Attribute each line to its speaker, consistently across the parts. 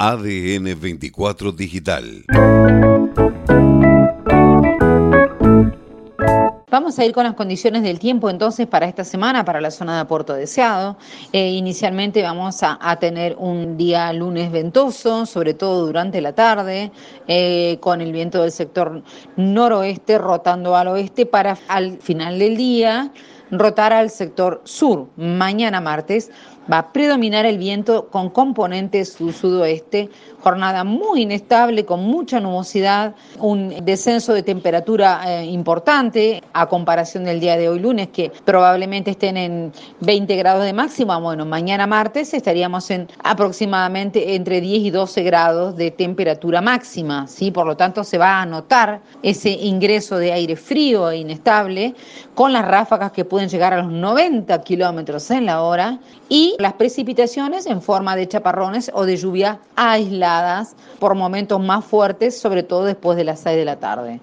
Speaker 1: ADN 24 Digital.
Speaker 2: Vamos a ir con las condiciones del tiempo entonces para esta semana, para la zona de Puerto Deseado. Eh, inicialmente vamos a, tener un día lunes ventoso, sobre todo durante la tarde, eh, con el viento del sector noroeste rotando al oeste para al final del día rotar al sector sur. Mañana martes va a predominar el viento con componentes sur-sudoeste, jornada muy inestable, con mucha nubosidad, un descenso de temperatura eh, importante a comparación del día de hoy lunes, que probablemente estén en 20 grados de máxima. Bueno, mañana martes estaríamos en aproximadamente entre 10 y 12 grados de temperatura máxima, ¿sí? Por lo tanto, se va a notar ese ingreso de aire frío e inestable con las ráfagas que pueden llegar a los 90 kilómetros en la hora y las precipitaciones en forma de chaparrones o de lluvia aisladas por momentos más fuertes, sobre todo después de las 6 de la tarde.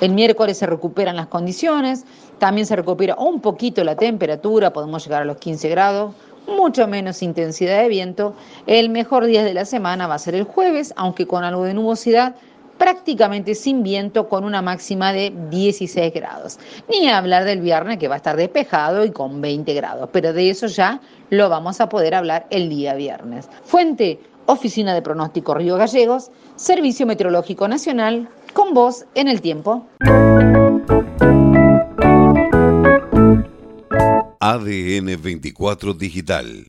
Speaker 2: El miércoles se recuperan las condiciones, también se recupera un poquito la temperatura, podemos llegar a los 15 grados, mucho menos intensidad de viento. El mejor día de la semana va a ser el jueves, aunque con algo de nubosidad, prácticamente sin viento con una máxima de 16 grados. Ni hablar del viernes que va a estar despejado y con 20 grados, pero de eso ya lo vamos a poder hablar el día viernes. Fuente, Oficina de Pronóstico Río Gallegos, Servicio Meteorológico Nacional, con voz en el tiempo.
Speaker 1: ADN 24 Digital